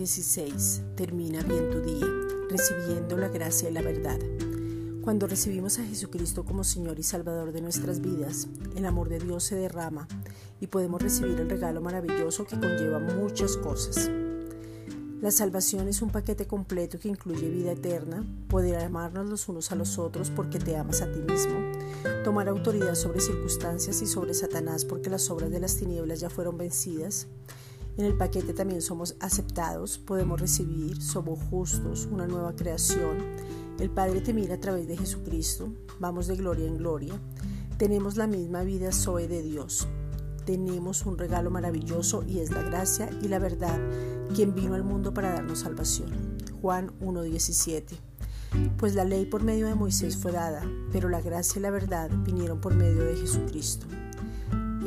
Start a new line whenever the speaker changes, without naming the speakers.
16. Termina bien tu día, recibiendo la gracia y la verdad. Cuando recibimos a Jesucristo como Señor y Salvador de nuestras vidas, el amor de Dios se derrama y podemos recibir el regalo maravilloso que conlleva muchas cosas. La salvación es un paquete completo que incluye vida eterna, poder amarnos los unos a los otros porque te amas a ti mismo, tomar autoridad sobre circunstancias y sobre Satanás porque las obras de las tinieblas ya fueron vencidas, en el paquete también somos aceptados, podemos recibir, somos justos, una nueva creación. El Padre te mira a través de Jesucristo, vamos de gloria en gloria. Tenemos la misma vida Zoe de Dios. Tenemos un regalo maravilloso y es la gracia y la verdad, quien vino al mundo para darnos salvación. Juan 1.17. Pues la ley por medio de Moisés fue dada, pero la gracia y la verdad vinieron por medio de Jesucristo.